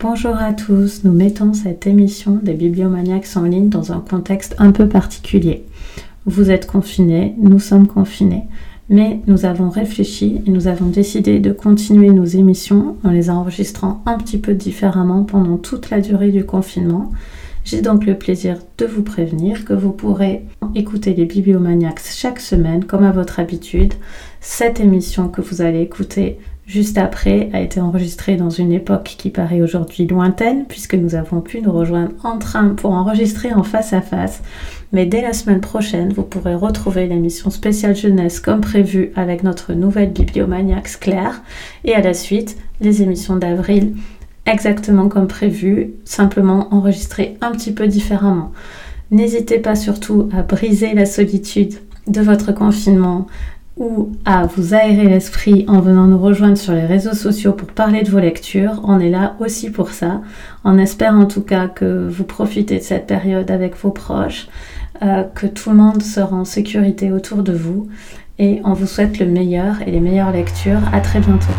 Bonjour à tous, nous mettons cette émission des bibliomaniacs en ligne dans un contexte un peu particulier. Vous êtes confinés, nous sommes confinés, mais nous avons réfléchi et nous avons décidé de continuer nos émissions en les enregistrant un petit peu différemment pendant toute la durée du confinement. J'ai donc le plaisir de vous prévenir que vous pourrez écouter les bibliomaniacs chaque semaine comme à votre habitude. Cette émission que vous allez écouter juste après a été enregistrée dans une époque qui paraît aujourd'hui lointaine puisque nous avons pu nous rejoindre en train pour enregistrer en face à face. Mais dès la semaine prochaine, vous pourrez retrouver l'émission spéciale jeunesse comme prévu avec notre nouvelle bibliomaniacs Claire et à la suite les émissions d'avril exactement comme prévu, simplement enregistrées un petit peu différemment. N'hésitez pas surtout à briser la solitude de votre confinement, ou à vous aérer l'esprit en venant nous rejoindre sur les réseaux sociaux pour parler de vos lectures. On est là aussi pour ça. On espère en tout cas que vous profitez de cette période avec vos proches, euh, que tout le monde sera en sécurité autour de vous et on vous souhaite le meilleur et les meilleures lectures. À très bientôt.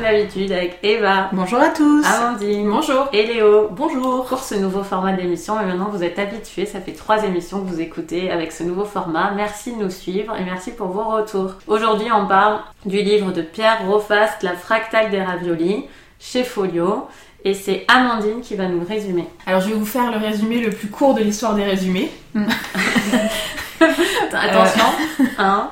D'habitude avec Eva. Bonjour à tous. Amandine. Bonjour. Et Léo. Bonjour. Pour ce nouveau format d'émission. Et maintenant, vous êtes habitués. Ça fait trois émissions que vous écoutez avec ce nouveau format. Merci de nous suivre et merci pour vos retours. Aujourd'hui, on parle du livre de Pierre Rofast, La fractale des raviolis, chez Folio. Et c'est Amandine qui va nous résumer. Alors, je vais vous faire le résumé le plus court de l'histoire des résumés. Attention. 1,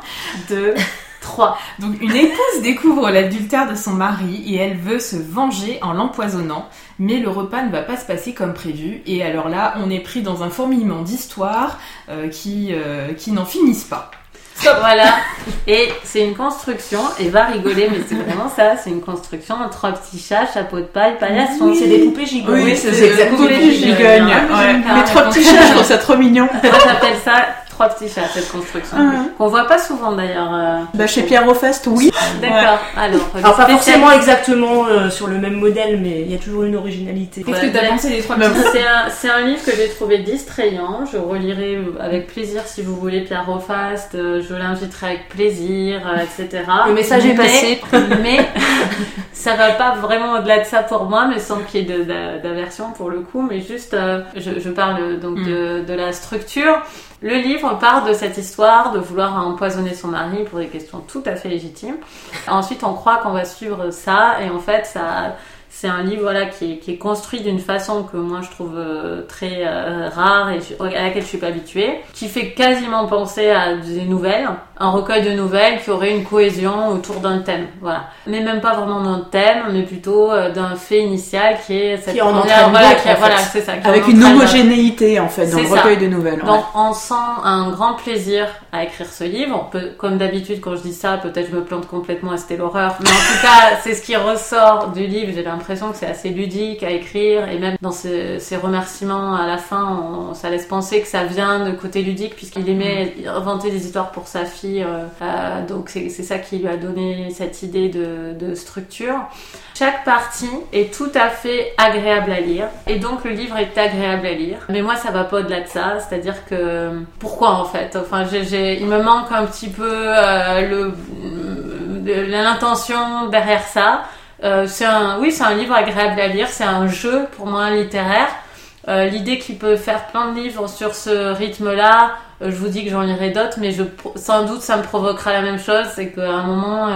2, 3. Donc une épouse découvre l'adultère de son mari et elle veut se venger en l'empoisonnant, mais le repas ne va pas se passer comme prévu et alors là on est pris dans un fourmillement d'histoires euh, qui, euh, qui n'en finissent pas. Voilà, et c'est une construction, et va rigoler, mais c'est vraiment ça, c'est une construction, trois petits chats, chapeau de paille, paillasson. c'est des poupées gigognes. Oui, c'est exactement des poupées gigognes. Mais trois petits chats, je trouve ça trop mignon. Moi j'appelle ça? Trois petits chats, cette construction. Uh Qu'on voit pas souvent d'ailleurs. Euh. Bah, chez Pierre Rofest, oui. D'accord. Alors, Alors pas forcément exactement euh, sur le même modèle, mais il y a toujours une originalité. Qu'est-ce que t'as pensé des trois petits chats C'est un, livre que j'ai trouvé distrayant. Je relirai avec plaisir si vous voulez Pierre Rofast. Euh, je l'inviterai avec plaisir, etc. Le message est passé. Mais ça va pas vraiment au-delà de ça pour moi, mais sans qu'il y ait d'aversion pour le coup. Mais juste, je, parle donc mm. de, de la structure. Le livre part de cette histoire de vouloir empoisonner son mari pour des questions tout à fait légitimes. Ensuite, on croit qu'on va suivre ça et en fait, ça c'est un livre qui, est, construit d'une façon que moi je trouve euh, très euh, rare et à laquelle je suis pas habituée, qui fait quasiment penser à des nouvelles, un recueil de nouvelles qui aurait une cohésion autour d'un thème, voilà. Mais même pas vraiment d'un thème, mais plutôt euh, d'un fait initial qui est cette qui en première, voilà, qui, voilà, c'est ça, avec une homogénéité en fait dans le recueil de nouvelles. Donc on sent un grand plaisir à écrire ce livre. peut, comme d'habitude quand je dis ça, peut-être je me plante complètement c'était l'horreur, mais en tout cas c'est ce qui ressort du livre. J'ai l'impression l'impression que c'est assez ludique à écrire et même dans ses, remerciements à la fin, ça laisse penser que ça vient de côté ludique puisqu'il aimait inventer des histoires pour sa fille. Euh, euh, donc c'est ça qui lui a donné cette idée de, structure. Chaque partie est tout à fait agréable à lire et donc le livre est agréable à lire. Mais moi ça va pas au-delà de ça, c'est-à-dire que pourquoi en fait? Enfin, il me manque un petit peu euh, l'intention derrière ça. C'est un, oui, c'est un livre agréable à lire. C'est un jeu pour moi littéraire. L'idée qu'il peut faire plein de livres sur ce rythme-là, je vous dis que j'en lirai d'autres, mais je, sans doute ça me provoquera la même chose, c'est qu'à un moment,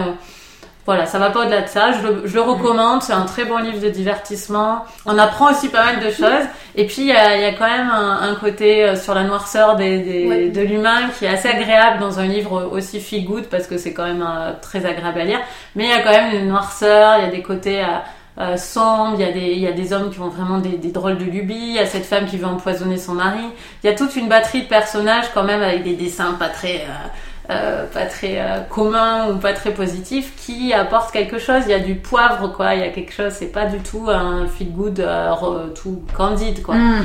voilà, ça va pas au-delà de ça. Je le, je le recommande. C'est un très bon livre de divertissement. On apprend aussi pas mal de choses. Et puis il y a, y a, quand même un, côté euh, sur la noirceur des, des, de l'humain qui est assez agréable dans un livre aussi feel good parce que c'est quand même euh, très agréable à lire. Mais il y a quand même une noirceur. Il y a des côtés euh, sombres. Il y a des il y a des hommes qui ont vraiment des, des drôles de lubies. Il y a cette femme qui veut empoisonner son mari. Il y a toute une batterie de personnages quand même avec des dessins pas très euh, pas très euh, commun ou pas très positif qui apporte quelque chose. Il y a du poivre, quoi. Il y a quelque chose. C'est pas du tout un feel good tout candide, quoi. Hmm.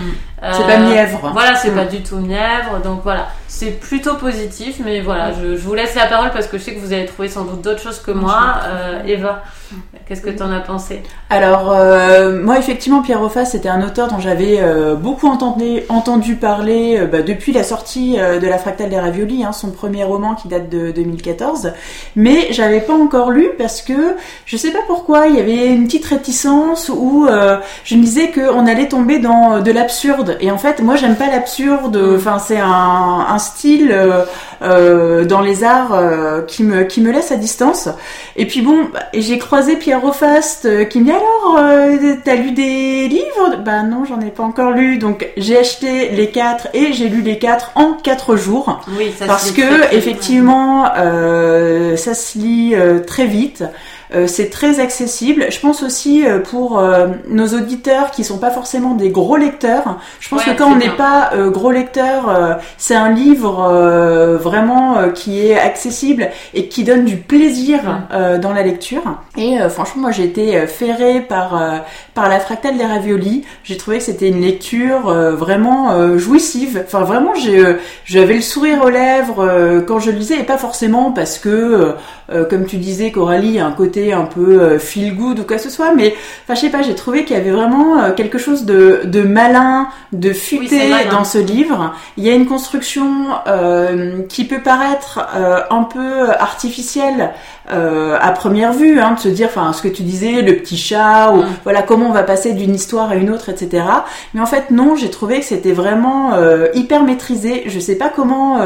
c'est pas mièvre. Voilà, c'est hmm. pas du tout mièvre. Donc voilà, c'est plutôt positif. Mais voilà, je, je, vous laisse la parole parce que je sais que vous avez trouvé sans doute d'autres choses que moi. Eva. Qu'est-ce que tu en as pensé? Alors, euh, moi, effectivement, Pierre Roffa, c'était un auteur dont j'avais euh, beaucoup entendu, entendu parler euh, bah, depuis la sortie de La Fractale des Raviolis, hein, son premier roman qui date de 2014. Mais j'avais pas encore lu parce que je sais pas pourquoi, il y avait une petite réticence où je me disais qu'on allait tomber dans de l'absurde. Et en fait, moi, j'aime pas l'absurde. Mm. Enfin, c'est un, un, style dans les arts qui, me, qui me laisse à distance. Et puis bon, bah, j'ai croisé Pierre Rofast euh, qui me dit alors, euh, t'as lu des livres? Bah non, j'en ai pas encore lu. Donc j'ai acheté les quatre et j'ai lu les quatre en quatre jours. Oui, ça parce que effectivement, euh, ça se lit très vite. Euh, c'est très accessible. Je pense aussi euh, pour euh, nos auditeurs qui sont pas forcément des gros lecteurs. Je pense que quand on n'est pas gros lecteur, c'est un livre vraiment qui est accessible et qui donne du plaisir dans la lecture. Et franchement, moi j'ai été ferrée par par la fractale des raviolis. J'ai trouvé que c'était une lecture vraiment jouissive. Enfin vraiment, j'ai j'avais le sourire aux lèvres quand je lisais et pas forcément parce que comme tu disais Coralie, un côté un peu euh, feel good ou quoi que ce soit, mais enfin je sais pas, j'ai trouvé qu'il y avait vraiment euh, quelque chose de, de malin, de futé dans ce livre. Il y a une construction euh, qui peut paraître un peu artificielle à première vue, hein, de se dire, enfin ce que tu disais, le petit chat, ou mm. voilà comment on va passer d'une histoire à une autre, etc. Mais en fait non, j'ai trouvé que c'était vraiment hyper maîtrisé. Je sais pas comment,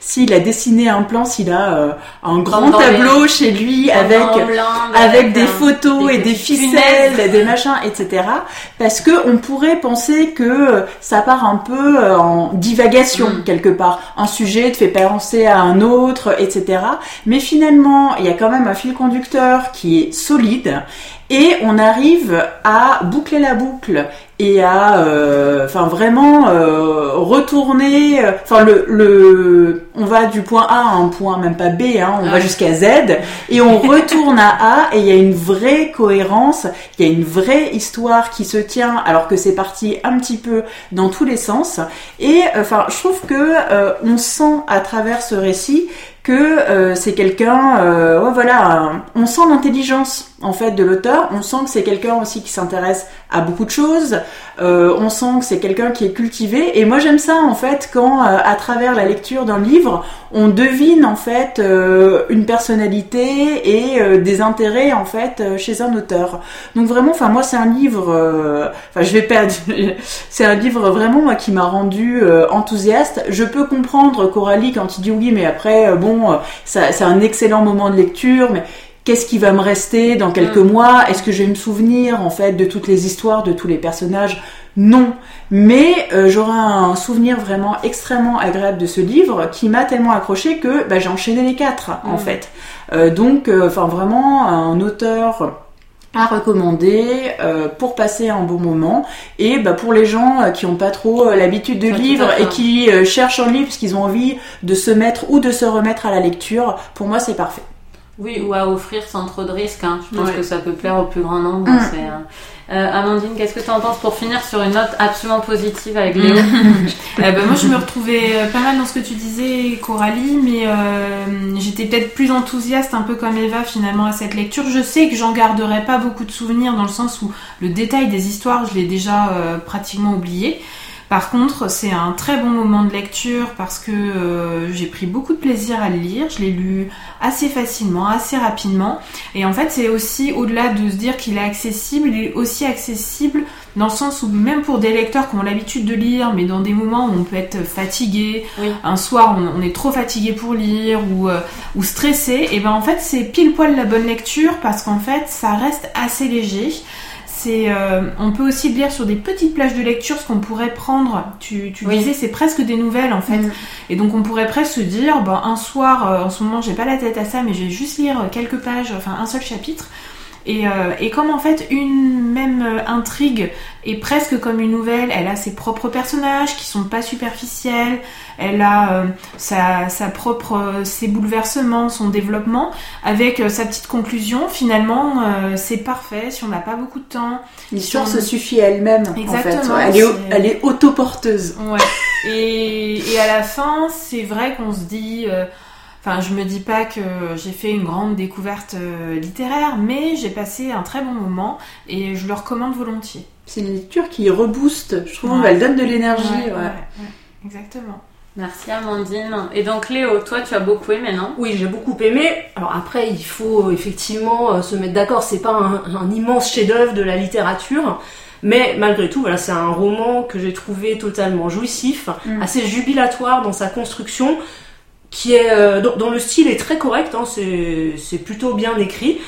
s'il a dessiné un plan, s'il a un grand tableau chez lui avec avec des photos et des ficelles, et des machins, etc. Parce que on pourrait penser que ça part un peu euh, en divagation mm. quelque part. Un sujet te fait penser à un autre, etc. Mais finalement, il y a quand même un fil conducteur qui est solide et on arrive à boucler la boucle et à euh, enfin vraiment euh, retourner euh, enfin le, le on va du point A à un point même pas B hein, on va jusqu'à Z et on retourne à A et il y a une vraie cohérence il y a une vraie histoire qui se tient alors que c'est parti un petit peu dans tous les sens. Et enfin je trouve que on sent à travers ce récit que euh, c'est quelqu'un, euh, voilà, on sent l'intelligence en fait de l'auteur, on sent que c'est quelqu'un aussi qui s'intéresse à beaucoup de choses, euh, on sent que c'est quelqu'un qui est cultivé, et moi j'aime ça en fait quand à travers la lecture d'un livre, on devine en fait une personnalité et des intérêts en fait chez un auteur. Donc vraiment, enfin moi c'est un livre, enfin je vais perdre, c'est un livre vraiment moi qui m'a rendu enthousiaste. Je peux comprendre Coralie quand il dit oui, mais après bon euh, c'est un excellent moment de lecture, mais qu'est-ce qui va me rester dans quelques mm. mois? Est-ce que je vais me souvenir en fait de toutes les histoires, de tous les personnages? Non. Mais euh, j'aurai un souvenir vraiment extrêmement agréable de ce livre qui m'a tellement accroché que bah, j'ai enchaîné les quatre en mm. fait. Euh, donc, enfin vraiment un auteur à recommander euh, pour passer un bon moment et bah, pour les gens euh, qui n'ont pas trop euh, l'habitude de lire et qui cherchent un livre parce qu'ils ont envie de se mettre ou de se remettre à la lecture, pour moi c'est parfait. Oui, ou à offrir sans trop de risques. Hein. Je pense que ça peut plaire au plus grand nombre. Mm. Euh, Amandine, qu'est-ce que tu en penses pour finir sur une note absolument positive avec Léo? Euh, bah, Moi, je me retrouvais euh, pas mal dans ce que tu disais, Coralie, mais j'étais peut-être plus enthousiaste, un peu comme Eva, finalement, à cette lecture. Je sais que j'en garderai pas beaucoup de souvenirs, dans le sens où le détail des histoires, je l'ai déjà pratiquement oublié. Par contre, c'est un très bon moment de lecture parce que euh, j'ai pris beaucoup de plaisir à le lire. Je l'ai lu assez facilement, assez rapidement. Et en fait, c'est aussi au-delà de se dire qu'il est accessible, il est aussi accessible dans le sens où même pour des lecteurs qui ont l'habitude de lire, mais dans des moments où on peut être fatigué, un soir on, est trop fatigué pour lire ou, euh, ou stressé, et ben en fait c'est pile poil la bonne lecture parce qu'en fait ça reste assez léger. Euh, on peut aussi lire sur des petites plages de lecture ce qu'on pourrait prendre. Tu, disais, c'est presque des nouvelles en fait. Mm. Et donc on pourrait presque se dire, un soir, euh, en ce moment, j'ai pas la tête à ça, mais je vais juste lire quelques pages, enfin un seul chapitre. Et, euh, et comme en fait une même euh, intrigue est presque comme une nouvelle, elle a ses propres personnages qui sont pas superficiels, elle a euh, sa, sa propre euh, ses bouleversements, son développement, avec euh, sa petite conclusion. Finalement, c'est parfait si on n'a pas beaucoup de temps. L'histoire Sur- se suffit à elle-même. En fait. Exactement, Elle est, c'est- elle est autoporteuse. Ouais. Et, et à la fin, c'est vrai qu'on se dit. Enfin, je me dis pas que j'ai fait une grande découverte euh, littéraire, mais j'ai passé un très bon moment et je le recommande volontiers. C'est une lecture qui rebooste, je trouve. Ouais. Elle donne de l'énergie. Ouais, ouais. ouais, ouais, exactement. Merci Amandine. Et donc Léo, toi tu as beaucoup aimé, non? Oui, j'ai beaucoup aimé. Alors après, il faut euh, effectivement euh, se mettre d'accord. C'est pas un, un immense chef-d'œuvre de la littérature, mais malgré tout, voilà, c'est un roman que j'ai trouvé totalement jouissif, Mm. assez jubilatoire dans sa construction, qui est euh, dont, dont le style est très correct. Hein, c'est c'est plutôt bien écrit.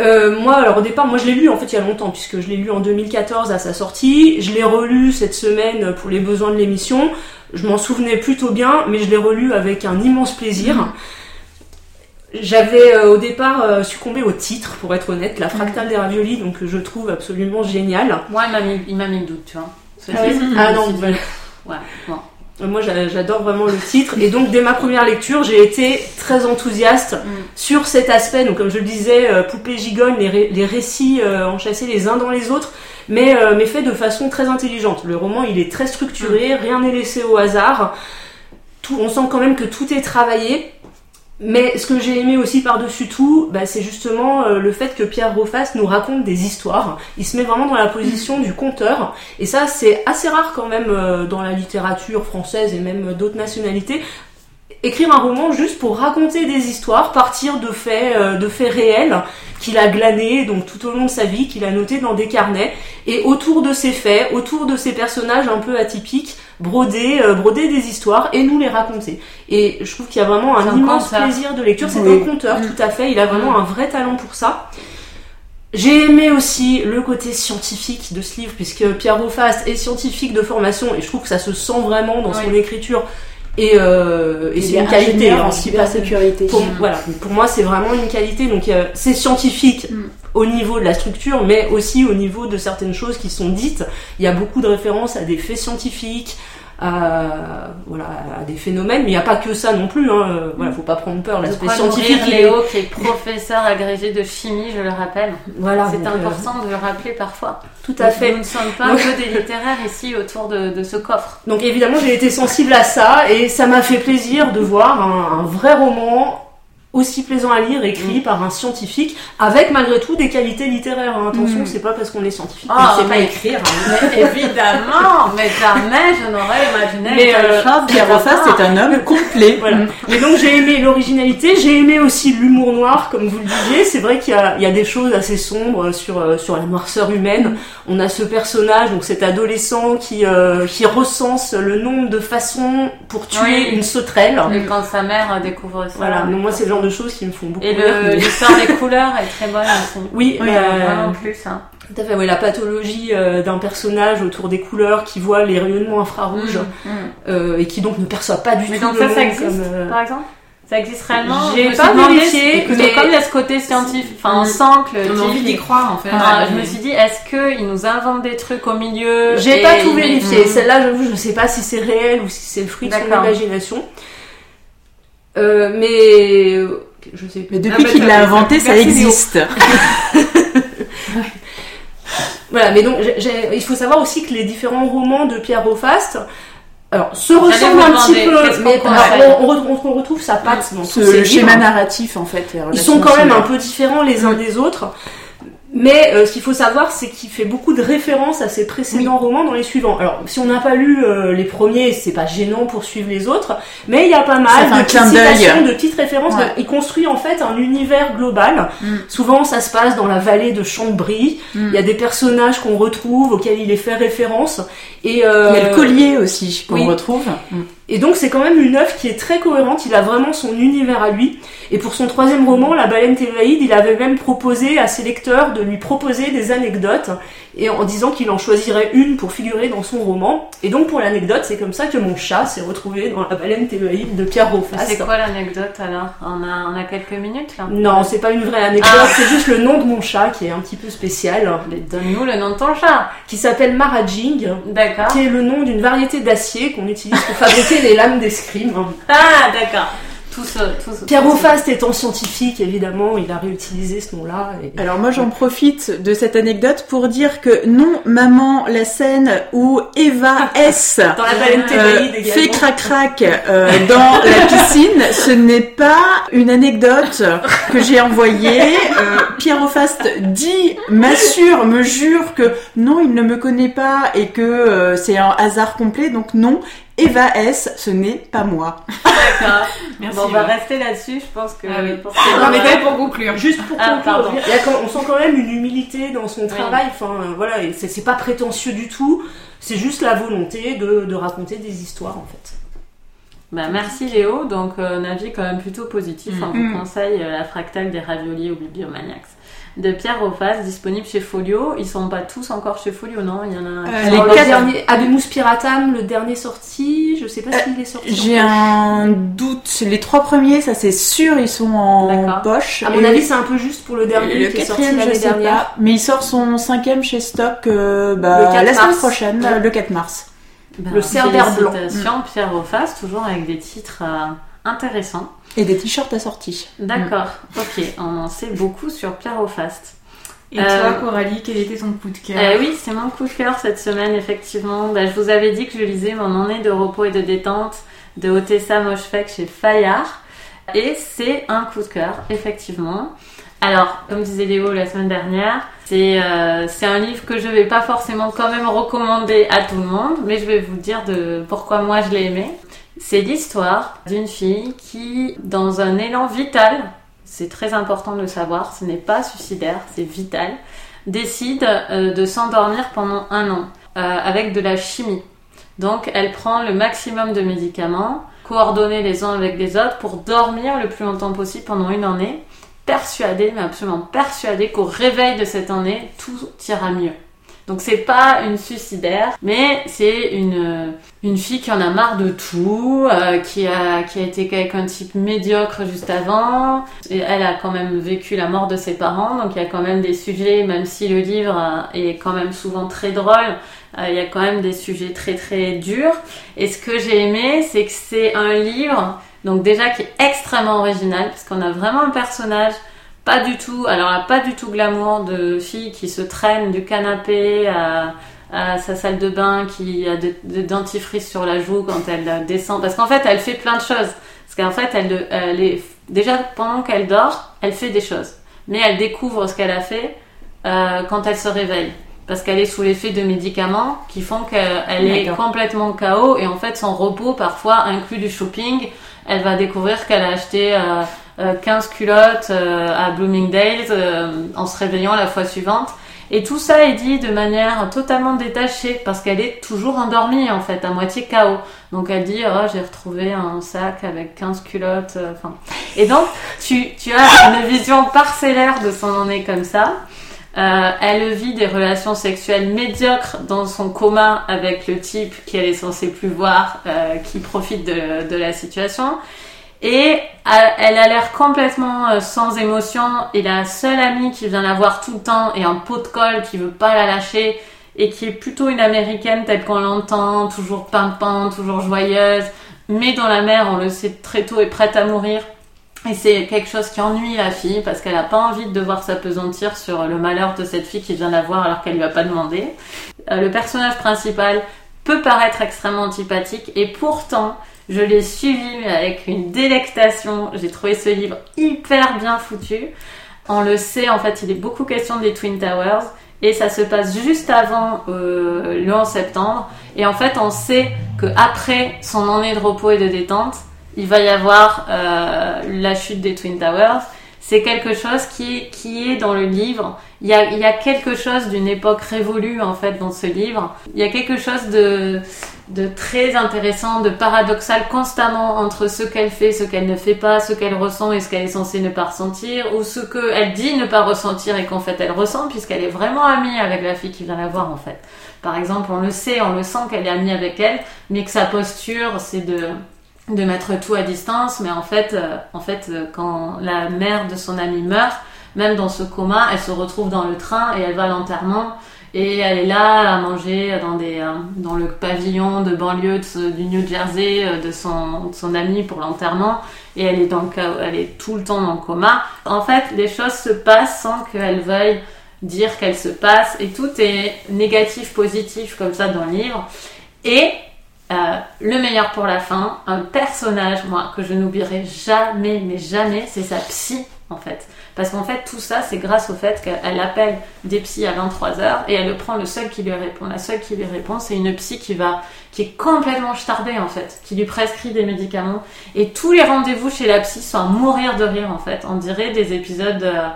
Euh, moi, alors au départ, moi je l'ai lu en fait il y a longtemps, puisque je l'ai lu en 2014 à sa sortie. Je l'ai relu cette semaine pour les besoins de l'émission. Je m'en souvenais plutôt bien, mais je l'ai relu avec un immense plaisir. J'avais euh, au départ euh, succombé au titre, pour être honnête, La fractale des raviolis, donc je trouve absolument génial. Moi il m'a mis, il m'a mis le doute, tu vois. Ah ouais titre, Ah non. Ouais, bon. Euh, Moi j'a- j'adore vraiment le titre, et donc dès ma première lecture, j'ai été très enthousiaste Mm. sur cet aspect. Donc comme je le disais, euh, poupée gigogne, les, ré- les récits euh, enchâssés les uns dans les autres, mais, euh, mais fait de façon très intelligente. Le roman, il est très structuré, rien n'est laissé au hasard. Tout, on sent quand même que tout est travaillé. Mais ce que j'ai aimé aussi par-dessus tout, bah, c'est justement euh, le fait que Pierre Rofas nous raconte des histoires. Il se met vraiment dans la position du conteur. Et ça, c'est assez rare quand même euh, dans la littérature française et même d'autres nationalités. Écrire un roman juste pour raconter des histoires, partir de faits, euh, de faits réels qu'il a glanés donc tout au long de sa vie, qu'il a notés dans des carnets, et autour de ces faits, autour de ces personnages un peu atypiques, broder, euh, broder des histoires et nous les raconter. Et je trouve qu'il y a vraiment un un immense conteur. plaisir de lecture. C'est Oui. un conteur, Mm. tout à fait. Il a vraiment un vrai talent pour ça. J'ai aimé aussi le côté scientifique de ce livre, puisque Pierre Rofast est scientifique de formation, et je trouve que ça se sent vraiment dans son écriture. Et, euh, et c'est est une qualité. hein, en cybersécurité. pour, voilà, pour moi, c'est vraiment une qualité. Donc, euh, c'est scientifique Mm. au niveau de la structure, mais aussi au niveau de certaines choses qui sont dites. Il y a beaucoup de références à des faits scientifiques, à, voilà, à des phénomènes, mais il n'y a pas que ça non plus. Hein. Voilà, faut pas prendre peur. L'aspect scientifique, Léo qui est professeur agrégé de chimie, je le rappelle. voilà, C'est euh, important de le rappeler parfois. tout à fait. Nous ne sommes pas que des littéraires ici autour de, de ce coffre. Donc évidemment, j'ai été sensible à ça et ça m'a fait plaisir de voir un, un vrai roman aussi plaisant à lire, écrit par un scientifique, avec malgré tout des qualités littéraires. hein. Attention, Mm. c'est pas parce qu'on est scientifique qu'on sait pas écrire. hein. Mais évidemment, mais jamais je n'aurais imaginé Mais, telle euh, chose. Pierre Rofast est un homme complet. Voilà. Mm. Mais donc j'ai aimé l'originalité, j'ai aimé aussi l'humour noir, comme vous le disiez. C'est vrai qu'il y y a des choses assez sombres sur, euh, sur la noirceur humaine. On a ce personnage, donc cet adolescent qui, euh, qui recense le nombre de façons pour tuer Oui. une sauterelle. Et quand sa mère découvre ça. Voilà, donc moi c'est le genre de choses qui me font beaucoup Et rire. le- mais- l'histoire des couleurs est très bonne aussi. Oui, Oui, euh, vraiment plus. Hein. tout à fait. Ouais, la pathologie euh, d'un personnage autour des couleurs qui voit les rayonnements infrarouges Mm, mm. euh, et qui donc ne perçoit pas du Mais tout donc le ça, ça existe comme, euh, par exemple? Ça existe réellement? J'ai pas demandé vérifié, mais- comme il y a ce côté scientifique, enfin on sent que On a envie d'y croire en fait. Enfin, Ouais, je me mais- suis dit, est-ce qu'il nous invente des trucs au milieu J'ai et pas tout vérifié. Mm. Celle-là, j'avoue, je sais pas si c'est réel ou si c'est le fruit de son imagination. Euh, mais je sais Mais Ah, depuis bah, qu'il l'a inventé, ça existe. Voilà, mais donc il faut savoir aussi que les différents romans de Pierre Rofast alors, se ressemblent un petit peu, mais alors, on, on retrouve- on retrouve sa patte dans tous Ce ses schéma livres. narratif, en fait. Ils sont quand même un peu différents les uns des autres. Mais euh, ce qu'il faut savoir, c'est qu'il fait beaucoup de références à ses précédents romans dans les suivants. Alors, si on n'a pas lu euh, les premiers, c'est pas gênant pour suivre les autres, mais il y a pas mal de petites citations, de petites références. Ouais. Il construit en fait un univers global. Mm. Souvent, ça se passe dans la vallée de Chambry. Mm. Il y a des personnages qu'on retrouve, auxquels il est fait référence. Et euh, Il y a le collier aussi qu'on oui. retrouve. Et donc c'est quand même une œuvre qui est très cohérente, il a vraiment son univers à lui. Et pour son troisième roman, La baleine thébaïde, il avait même proposé à ses lecteurs de lui proposer des anecdotes, et en disant qu'il en choisirait une pour figurer dans son roman. Et donc pour l'anecdote, c'est comme ça que mon chat s'est retrouvé dans La baleine thébaïde de Pierre Rofast. C'est quoi l'anecdote alors? On a, on a quelques minutes là? Non, c'est pas une vraie anecdote, Ah. c'est juste le nom de mon chat qui est un petit peu spécial, Donne-nous le nom de ton chat. qui s'appelle Marajing. D'accord. qui est le nom d'une variété d'acier qu'on utilise pour fabriquer les lames d'escrime. Ah, d'accord. Tout ce, tout ce- Pierre étant scientifique, évidemment, il a réutilisé ce nom-là. et- Alors moi j'en profite de cette anecdote pour dire que non maman la scène où Eva S Dans la baleine euh, fait crac crac euh, dans la piscine, ce n'est pas une anecdote que j'ai envoyée. Euh, Pierre Auffast dit, m'assure, me jure que non il ne me connaît pas et que euh, c'est un hasard complet donc non. Eva S, ce n'est pas moi. D'accord. Merci. Bon, on va rester là-dessus, je pense que. Ah oui. pour On est fait pour conclure. Juste pour Ah, conclure, il y a quand- on sent quand même une humilité dans son travail. Enfin, euh, voilà, c'est pas prétentieux du tout. C'est juste la volonté de, de raconter des histoires, en fait. Bah, merci Léo, donc euh, un avis quand même plutôt positif. On Mm. vous conseille euh, la fractale des raviolis au Bibliomaniacs de Pierre Auffas, disponible chez Folio. Ils sont pas tous encore chez Folio, non? Il y en a. Euh, les le quatre- dernier, Abemus Piratam, le dernier sorti, je sais pas s'il est sorti. J'ai un doute. Les trois premiers, ça c'est sûr, ils sont en poche. À mon Et- avis, c'est un peu juste pour le dernier le qui est sorti quatrième, je sais dernière. pas. Mais il sort son cinquième chez Stock euh, bah, Le 4 la semaine mars. prochaine, Ouais. le 4 mars. Ben, Le Cerbère blanc. Pierre Auffas, toujours avec des titres euh, intéressants. Et des t-shirts assortis. D'accord, ok, on en sait beaucoup sur Pierre Auffast. Et Euh, toi, Coralie, quel était ton coup de cœur Euh, oui, c'est mon coup de cœur cette semaine, effectivement. Bah, je vous avais dit que je lisais Mon année de repos et de détente de Otessa Moshfek chez Fayard. Et c'est un coup de cœur, effectivement. Alors, comme disait Léo la semaine dernière, c'est euh, c'est un livre que je vais pas forcément quand même recommander à tout le monde, mais je vais vous dire de pourquoi moi je l'ai aimé. C'est l'histoire d'une fille qui, dans un élan vital, c'est très important de le savoir, ce n'est pas suicidaire, c'est vital, décide euh, de s'endormir pendant un an euh, avec de la chimie. Donc elle prend le maximum de médicaments, coordonnés les uns avec les autres, pour dormir le plus longtemps possible pendant une année, persuadée, mais absolument persuadée qu'au réveil de cette année, tout ira mieux. Donc c'est pas une suicidaire, mais c'est une, une fille qui en a marre de tout, euh, qui, a, qui a été avec un type médiocre juste avant, et elle a quand même vécu la mort de ses parents, donc il y a quand même des sujets, même si le livre euh, est quand même souvent très drôle, euh, il y a quand même des sujets très très durs. Et ce que j'ai aimé, c'est que c'est un livre, donc déjà qui est extrêmement original, parce qu'on a vraiment un personnage pas du tout, alors là, pas du tout glamour de fille qui se traîne du canapé à, à sa salle de bain, qui a de, de dentifrice sur la joue quand elle euh, descend. Parce qu'en fait, elle fait plein de choses. Parce qu'en fait, elle, elle est, déjà pendant qu'elle dort, elle fait des choses. Mais elle découvre ce qu'elle a fait euh, quand elle se réveille. Parce qu'elle est sous l'effet de médicaments qui font qu'elle est complètement KO et en fait son repos parfois inclut du shopping. Elle va découvrir qu'elle a acheté euh, euh, 15 culottes euh, à Bloomingdale's euh, en se réveillant la fois suivante. Et tout ça est dit de manière totalement détachée parce qu'elle est toujours endormie en fait, à moitié KO. Donc elle dit oh, j'ai retrouvé un sac avec 15 culottes. euh, Enfin, et donc tu, tu as une vision parcellaire de son année comme ça. Euh, elle vit des relations sexuelles médiocres dans son coma avec le type qu'elle est censée plus voir, euh, qui profite de, de la situation. Et elle a l'air complètement euh, sans émotion. Et la seule amie qui vient la voir tout le temps et un pot de colle qui veut pas la lâcher et qui est plutôt une américaine telle qu'on l'entend, toujours pimpante, toujours joyeuse, mais dans la mère, on le sait très tôt, est prête à mourir. Et c'est quelque chose qui ennuie la fille parce qu'elle n'a pas envie de devoir s'apesantir sur le malheur de cette fille qui vient la voir alors qu'elle lui a pas demandé. Euh, le personnage principal peut paraître extrêmement antipathique et pourtant je l'ai suivi mais avec une délectation. J'ai trouvé ce livre hyper bien foutu. On le sait, en fait, il est beaucoup question des Twin Towers et ça se passe juste avant euh, le 11 septembre. Et en fait, on sait que après son année de repos et de détente, il va y avoir euh, la chute des Twin Towers. C'est quelque chose qui, qui est dans le livre. Il y a, il y a quelque chose d'une époque révolue en fait dans ce livre. Il y a quelque chose de, de très intéressant, de paradoxal constamment entre ce qu'elle fait, ce qu'elle ne fait pas, ce qu'elle ressent et ce qu'elle est censée ne pas ressentir, ou ce qu'elle dit ne pas ressentir et qu'en fait elle ressent puisqu'elle est vraiment amie avec la fille qui vient la voir en fait. Par exemple, on le sait, on le sent qu'elle est amie avec elle, mais que sa posture c'est de de mettre tout à distance, mais en fait, euh, en fait, euh, quand la mère de son ami meurt, même dans ce coma, elle se retrouve dans le train et elle va à l'enterrement et elle est là à manger dans des euh, dans le pavillon de banlieue du New Jersey de son son ami pour l'enterrement et elle est dans elle est tout le temps dans le coma. En fait, les choses se passent sans qu'elle veuille dire qu'elles se passent et tout est négatif positif comme ça dans le livre et euh, le meilleur pour la fin, un personnage, moi, que je n'oublierai jamais, mais jamais, c'est sa psy, en fait. Parce qu'en fait, tout ça, c'est grâce au fait qu'elle appelle des psys à 23h et elle prend le seul qui lui répond. La seule qui lui répond, c'est une psy qui va, qui est complètement starbée, en fait, qui lui prescrit des médicaments. Et tous les rendez-vous chez la psy sont à mourir de rire, en fait. On dirait des épisodes, euh,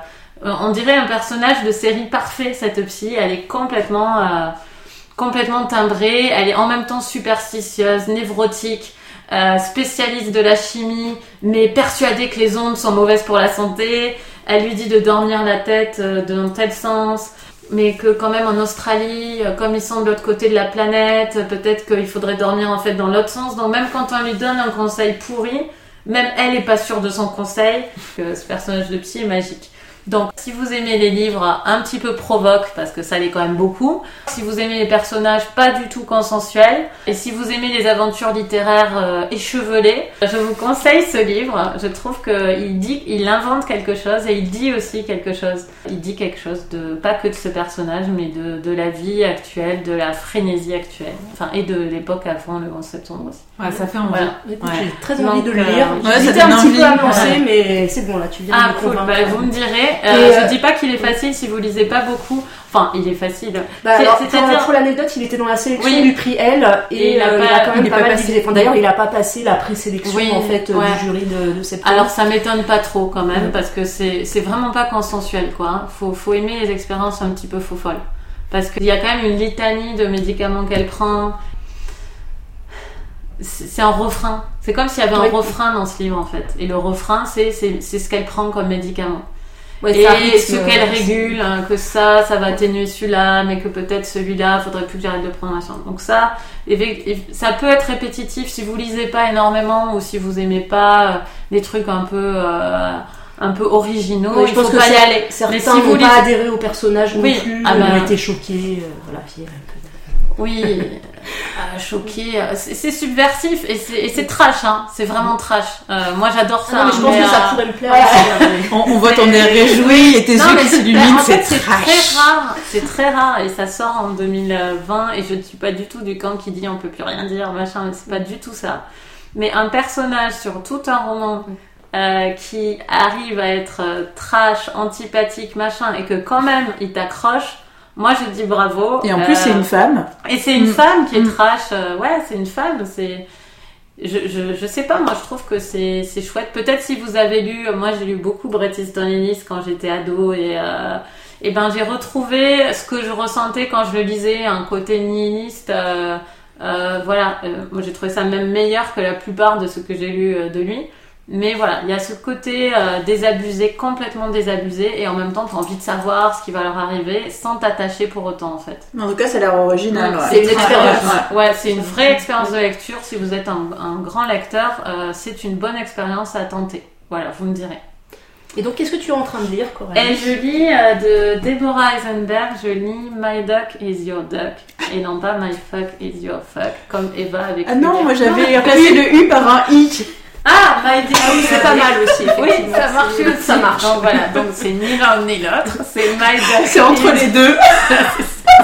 on dirait un personnage de série parfait, cette psy. Elle est complètement, euh, complètement timbrée, elle est en même temps superstitieuse, névrotique, euh, spécialiste de la chimie, mais persuadée que les ondes sont mauvaises pour la santé. Elle lui dit de dormir la tête euh, dans tel sens, mais que quand même en Australie, euh, comme ils sont de l'autre côté de la planète, peut-être qu'il faudrait dormir en fait dans l'autre sens. Donc même quand on lui donne un conseil pourri, même elle n'est pas sûre de son conseil, que ce personnage de psy est magique. Donc, si vous aimez les livres un petit peu provoque, parce que ça l'est quand même beaucoup, si vous aimez les personnages pas du tout consensuels, et si vous aimez les aventures littéraires euh, échevelées, je vous conseille ce livre. Je trouve qu'il dit, il invente quelque chose et il dit aussi quelque chose. Il dit quelque chose de, pas que de ce personnage, mais de, de la vie actuelle, de la frénésie actuelle. Enfin, et de l'époque avant le 11 septembre aussi. Ouais, ça fait envie. J'ai très envie de le lire. Euh, ouais, J'étais un petit peu avancé, mais c'est bon là, tu viens ah, de me cool. convaincre. Bah, vous me direz. Euh, je euh, dis pas qu'il est facile si vous lisez pas beaucoup. Enfin, il est facile. Bah, C'est- alors, pour, pour l'anecdote, il était dans la sélection Oui. du prix L et, Et il a euh, pas- il a quand même pas, pas mal passé. Enfin, D'ailleurs, il a pas passé la présélection Oui, en fait ouais. du jury de, de septembre. alors ça m'étonne pas trop quand même parce que c'est c'est vraiment pas consensuel quoi. hein. Faut faut aimer les expériences un petit peu faux folles parce qu'il y a quand même une litanie de médicaments qu'elle prend. C'est c'est un refrain. C'est comme s'il y avait un Oui. refrain dans ce livre en fait. Et le refrain c'est c'est c'est ce qu'elle prend comme médicament. Ouais, et rythme, ce qu'elle euh, régule, hein, que ça, ça va atténuer celui-là, mais que peut-être celui-là, faudrait plus que j'arrête de prendre machin. Donc ça, ça peut être répétitif si vous lisez pas énormément ou si vous aimez pas euh, des trucs un peu, euh, un peu originaux. Ouais, il je pense faut que pas y aller. certains Mais si vous lisez- pas adhéré au personnage Oui. non plus, Ah bah. ont été choqués. euh, voilà, puis, euh, Oui, euh, choqué. C'est c'est subversif et c'est c'est trash, hein. C'est vraiment trash. Euh, moi, j'adore ça. Ah non, mais je pense mais, que ça euh, pourrait me plaire. ouais. On, on voit ton air réjoui et tes Non, yeux qui c'est- s'illuminent, c'est c'est trash. très rare. C'est très rare et ça sort en 2020 et je ne suis pas du tout du camp qui dit on peut plus rien dire, machin. mais C'est pas du tout ça. Mais un personnage sur tout un roman euh, qui arrive à être euh, trash, antipathique, machin, et que quand même il t'accroche. Moi, je dis bravo. Et en plus, Euh, c'est une femme. et c'est une Mm. femme qui est Mm. trash. euh, ouais, c'est une femme. C'est. Je, je, je sais pas, moi je trouve que c'est c'est chouette. Peut-être si vous avez lu, euh, moi j'ai lu beaucoup Bret Easton Ellis quand j'étais ado et, euh, et ben j'ai retrouvé ce que je ressentais quand je le lisais, un côté nihiliste. euh, euh, voilà, euh, moi j'ai trouvé ça même meilleur que la plupart de ce que j'ai lu euh, de lui. Mais voilà, il y a ce côté euh, désabusé, complètement désabusé, et en même temps, tu as envie de savoir ce qui va leur arriver sans t'attacher pour autant, en fait. En tout cas, ça a l'air original. Ouais, ouais. C'est une expérience. ouais, ouais, c'est une vraie expérience de lecture. Si vous êtes un, un grand lecteur, euh, c'est une bonne expérience à tenter. Voilà, vous me direz. Et donc, qu'est-ce que tu es en train de lire, Coralie? Et je lis euh, de Deborah Eisenberg, je lis My Duck is Your Duck et non pas My Fuck is Your Fuck, comme Eva avec Ah non, moi j'avais remplacé le U par un I. Ah, My Duck Ah oui, c'est pas mal aussi. Oui, ça marche aussi. Ça marche. Donc voilà, donc c'est ni l'un ni l'autre, c'est My Duck. C'est entre les deux.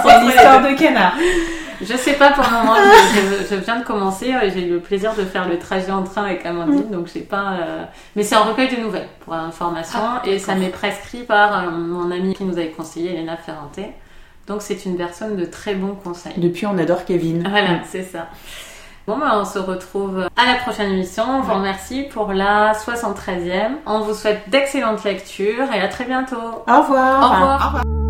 C'est l'histoire de canard. Je sais pas pour le moment, je, viens de commencer et j'ai eu le plaisir de faire le trajet en train avec Amandine, donc j'ai pas. euh, Mais c'est un recueil de nouvelles pour information et ça m'est prescrit par euh, mon ami qui nous avait conseillé, Elena Ferrante. Donc c'est une personne de très bons conseils. Depuis, on adore Kevin. Voilà, c'est ça. Bon, ben, on se retrouve à la prochaine émission. On vous remercie pour la 73e. On vous souhaite d'excellentes lectures et à très bientôt. Au revoir. Au revoir. Au revoir.